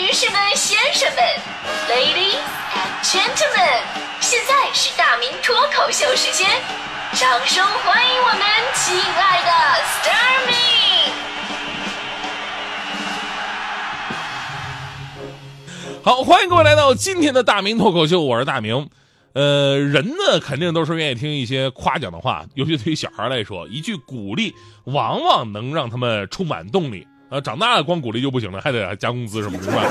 女士们、先生们，Ladies and Gentlemen，现在是大明脱口秀时间，掌声欢迎我们亲爱的 Starmy！好，欢迎各位来到今天的大明脱口秀，我是大明。呃，人呢肯定都是愿意听一些夸奖的话，尤其对于小孩来说，一句鼓励往往能让他们充满动力。呃，长大了光鼓励就不行了，还得加工资什么的，是吧？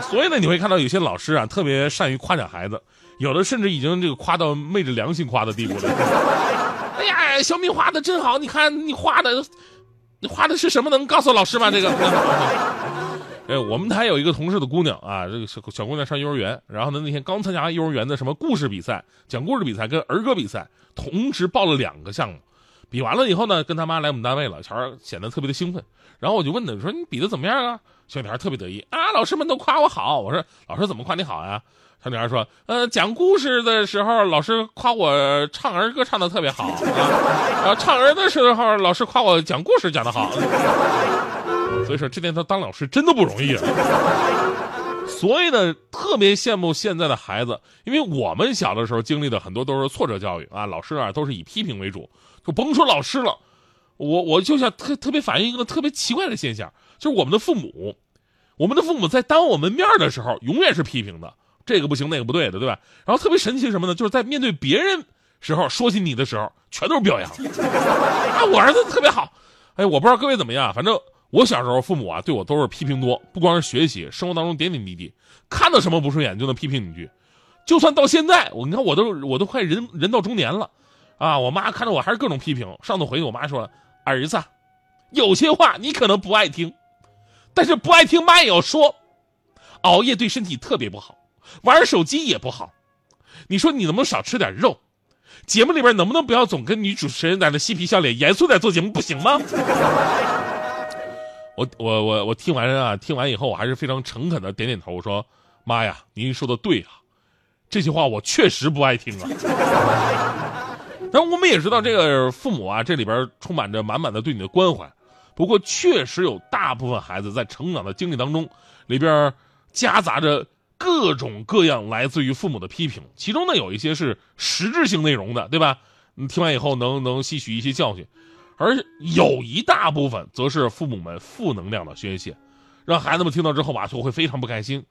所以呢，你会看到有些老师啊，特别善于夸奖孩子，有的甚至已经这个夸到昧着良心夸的地步了。哎呀，小米画的真好，你看你画的，你画的是什么？能告诉老师吗？这个。哎，我们台有一个同事的姑娘啊，这个小小姑娘上幼儿园，然后呢那天刚参加幼儿园的什么故事比赛、讲故事比赛跟儿歌比赛，同时报了两个项目。比完了以后呢，跟他妈来我们单位了，小孩显得特别的兴奋。然后我就问他，说你比的怎么样啊？小女孩特别得意啊，老师们都夸我好。我说老师怎么夸你好呀？小女孩说，呃，讲故事的时候，老师夸我唱儿歌唱的特别好啊，唱儿的时候，老师夸我讲故事讲的好。所以说，这天他当老师真的不容易啊。所以呢，特别羡慕现在的孩子，因为我们小的时候经历的很多都是挫折教育啊，老师啊都是以批评为主，就甭说老师了，我我就想特特别反映一个特别奇怪的现象，就是我们的父母，我们的父母在当我们面的时候，永远是批评的，这个不行，那个不对的，对吧？然后特别神奇什么呢？就是在面对别人时候，说起你的时候，全都是表扬，啊，我儿子特别好，哎，我不知道各位怎么样，反正。我小时候，父母啊对我都是批评多，不光是学习，生活当中点点滴滴，看到什么不顺眼就能批评你一句。就算到现在，我你看我都我都快人人到中年了，啊，我妈看着我还是各种批评。上次回去，我妈说：“儿子，有些话你可能不爱听，但是不爱听妈也要说。熬夜对身体特别不好，玩手机也不好。你说你能不能少吃点肉？节目里边能不能不要总跟女主持人在那嬉皮笑脸、严肃点做节目，不行吗？” 我我我我听完啊，听完以后我还是非常诚恳的点点头，我说：“妈呀，您说的对啊，这些话我确实不爱听啊。”但我们也知道，这个父母啊，这里边充满着满满的对你的关怀。不过，确实有大部分孩子在成长的经历当中，里边夹杂着各种各样来自于父母的批评，其中呢有一些是实质性内容的，对吧？你听完以后能能吸取一些教训。而有一大部分则是父母们负能量的宣泄，让孩子们听到之后吧，就会非常不开心。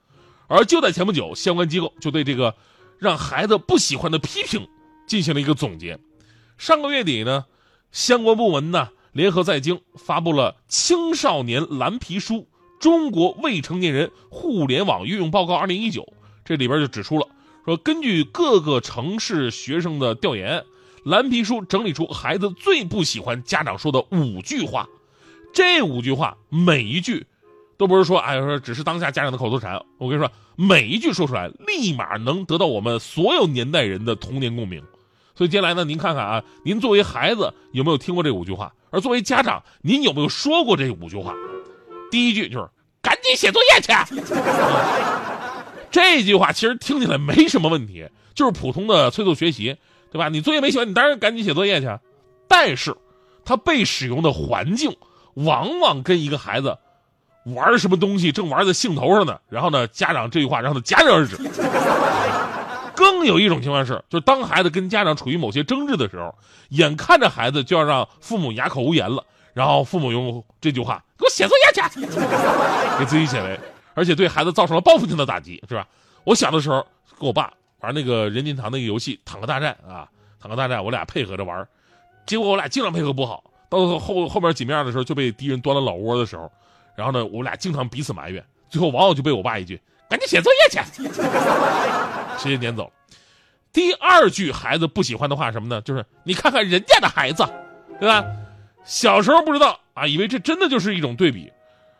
而就在前不久，相关机构就对这个让孩子不喜欢的批评进行了一个总结。上个月底呢，相关部门呢联合在京发布了《青少年蓝皮书：中国未成年人互联网运用报告（二零一九）》，这里边就指出了说，根据各个城市学生的调研。蓝皮书整理出孩子最不喜欢家长说的五句话，这五句话每一句都不是说，哎，说只是当下家长的口头禅。我跟你说，每一句说出来，立马能得到我们所有年代人的童年共鸣。所以接下来呢，您看看啊，您作为孩子有没有听过这五句话？而作为家长，您有没有说过这五句话？第一句就是赶紧写作业去。这句话其实听起来没什么问题，就是普通的催促学习。对吧？你作业没写完，你当然赶紧写作业去。但是，他被使用的环境往往跟一个孩子玩什么东西正玩在兴头上呢。然后呢，家长这句话让他戛然而止。更有一种情况是，就是当孩子跟家长处于某些争执的时候，眼看着孩子就要让父母哑口无言了，然后父母用这句话给我写作业去，给自己写为，而且对孩子造成了报复性的打击，是吧？我小的时候跟我爸。玩那个任天堂那个游戏《坦克大战》啊，《坦克大战》，我俩配合着玩，结果我俩经常配合不好，到后后面几面的时候就被敌人端了老窝的时候，然后呢，我俩经常彼此埋怨，最后往往就被我爸一句“赶紧写作业去”，直接撵走。第二句孩子不喜欢的话什么呢？就是你看看人家的孩子，对吧？小时候不知道啊，以为这真的就是一种对比，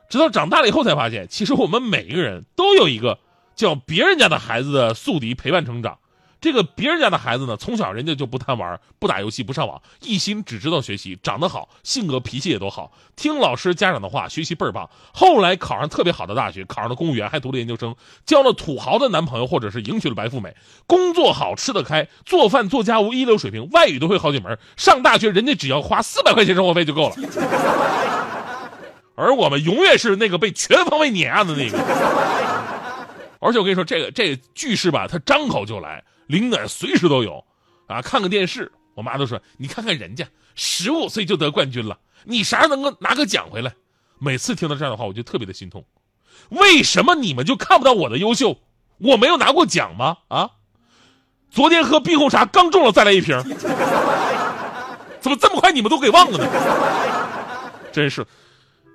直到长大了以后才发现，其实我们每一个人都有一个。叫别人家的孩子的宿敌陪伴成长，这个别人家的孩子呢，从小人家就不贪玩、不打游戏、不上网，一心只知道学习，长得好，性格脾气也都好，听老师家长的话，学习倍儿棒。后来考上特别好的大学，考上了公务员，还读了研究生，交了土豪的男朋友，或者是迎娶了白富美，工作好，吃得开，做饭做家务一流水平，外语都会好几门。上大学人家只要花四百块钱生活费就够了。而我们永远是那个被全方位碾压的那个。而且我跟你说，这个这个句式吧，他张口就来，灵感随时都有。啊，看个电视，我妈都说你看看人家十五岁就得冠军了，你啥时候能够拿个奖回来？每次听到这样的话，我就特别的心痛。为什么你们就看不到我的优秀？我没有拿过奖吗？啊？昨天喝碧红茶刚中了，再来一瓶。怎么这么快你们都给忘了呢？真是，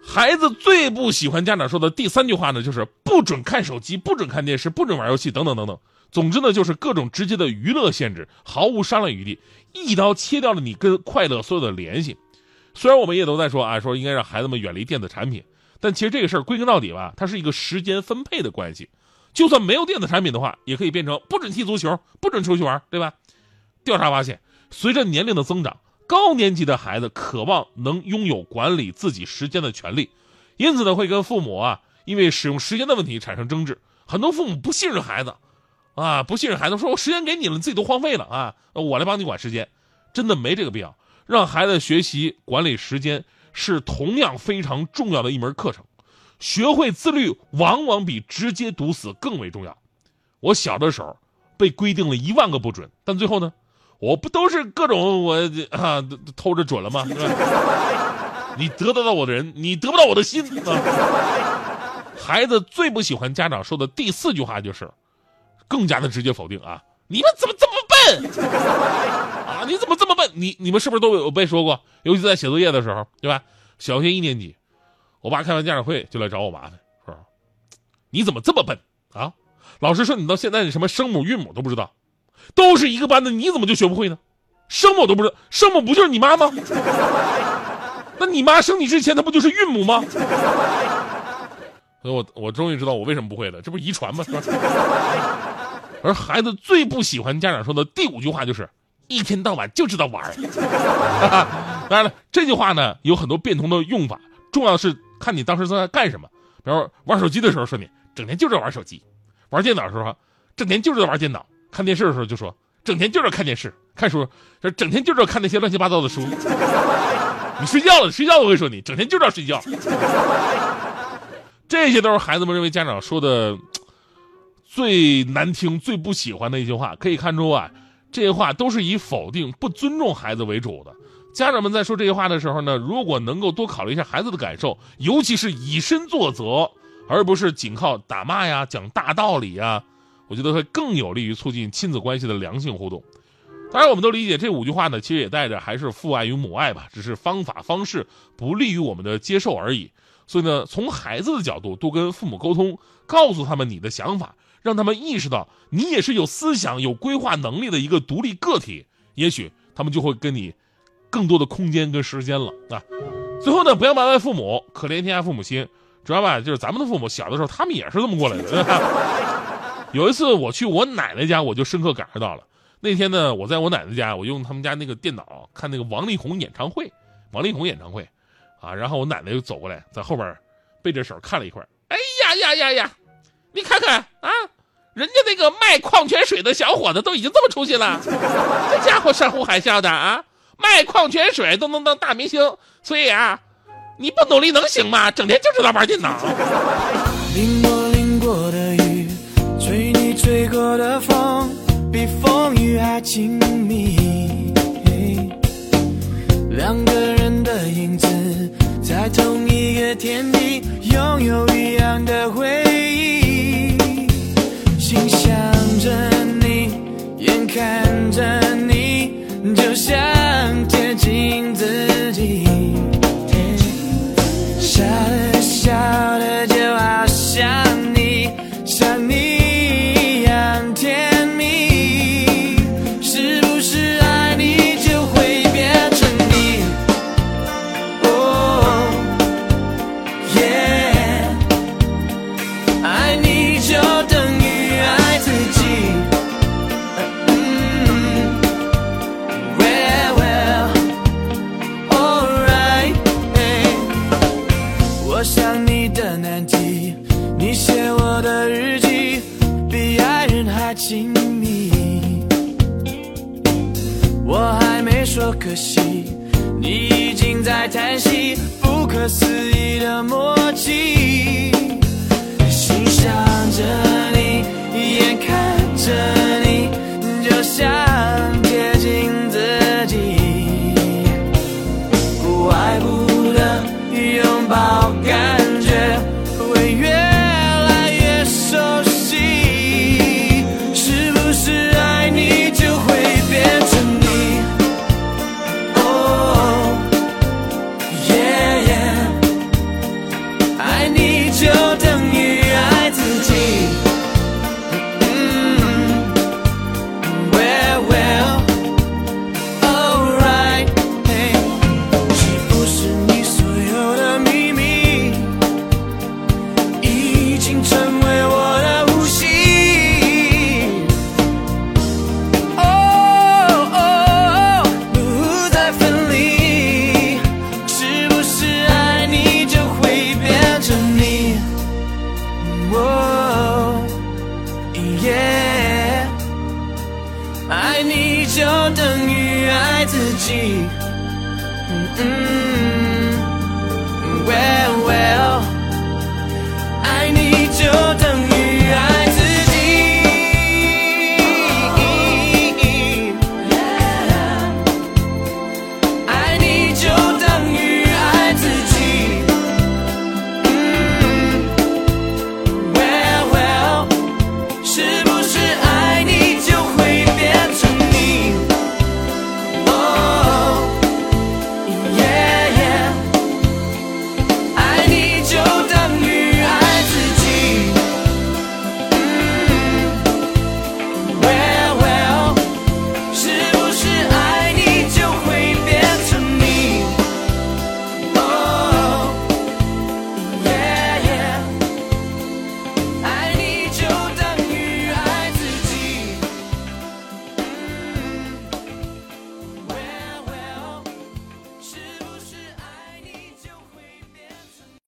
孩子最不喜欢家长说的第三句话呢，就是不准看手机，不准看电视，不准玩游戏，等等等等。总之呢，就是各种直接的娱乐限制，毫无商量余地，一刀切掉了你跟快乐所有的联系。虽然我们也都在说啊，说应该让孩子们远离电子产品，但其实这个事儿归根到底吧，它是一个时间分配的关系。就算没有电子产品的话，也可以变成不准踢足球，不准出去玩，对吧？调查发现，随着年龄的增长，高年级的孩子渴望能拥有管理自己时间的权利，因此呢，会跟父母啊，因为使用时间的问题产生争执。很多父母不信任孩子，啊，不信任孩子，说我时间给你了，你自己都荒废了啊，我来帮你管时间，真的没这个必要。让孩子学习管理时间是同样非常重要的一门课程。学会自律，往往比直接堵死更为重要。我小的时候被规定了一万个不准，但最后呢，我不都是各种我啊偷着准了吗？你得得到我的人，你得不到我的心。孩子最不喜欢家长说的第四句话就是，更加的直接否定啊！你们怎么这么笨 啊？你怎么这么笨？你你们是不是都有被说过？尤其在写作业的时候，对吧？小学一年级。我爸开完家长会就来找我麻烦，说：“你怎么这么笨啊？老师说你到现在你什么声母韵母都不知道，都是一个班的，你怎么就学不会呢？声母都不知道，声母不就是你妈吗？那你妈生你之前，她不就是韵母吗？所以我我终于知道我为什么不会了，这不是遗传吗？而孩子最不喜欢家长说的第五句话就是一天到晚就知道玩 当然了，这句话呢有很多变通的用法，重要的是。看你当时在干什么，比如玩手机的时候说你整天就知道玩手机，玩电脑的时候整天就知道玩电脑，看电视的时候就说整天就知道看电视，看书说整天就知道看那些乱七八糟的书。你睡觉了，睡觉都会说你整天就知道睡觉。这些都是孩子们认为家长说的最难听、最不喜欢的一句话。可以看出啊，这些话都是以否定、不尊重孩子为主的。家长们在说这些话的时候呢，如果能够多考虑一下孩子的感受，尤其是以身作则，而不是仅靠打骂呀、讲大道理呀，我觉得会更有利于促进亲子关系的良性互动。当然，我们都理解这五句话呢，其实也带着还是父爱与母爱吧，只是方法方式不利于我们的接受而已。所以呢，从孩子的角度多跟父母沟通，告诉他们你的想法，让他们意识到你也是有思想、有规划能力的一个独立个体，也许他们就会跟你。更多的空间跟时间了啊！最后呢，不要埋怨父母，可怜天下父母心。主要吧，就是咱们的父母小的时候，他们也是这么过来的。有一次我去我奶奶家，我就深刻感受到了。那天呢，我在我奶奶家，我用他们家那个电脑看那个王力宏演唱会，王力宏演唱会啊。然后我奶奶就走过来，在后边背着手看了一会儿。哎呀呀呀呀！你看看啊，人家那个卖矿泉水的小伙子都已经这么出息了，这家伙山呼海啸的啊！卖矿泉水都能当大明星，所以啊，你不努力能行吗？整天就知道玩电脑。淋过淋过的雨，吹你吹过的风，比风雨还亲密。两个人的影子，在同一个天地，拥有一样的回忆。起不可思议的默契心想着你眼看着你就像就等于爱自己。嗯嗯 well well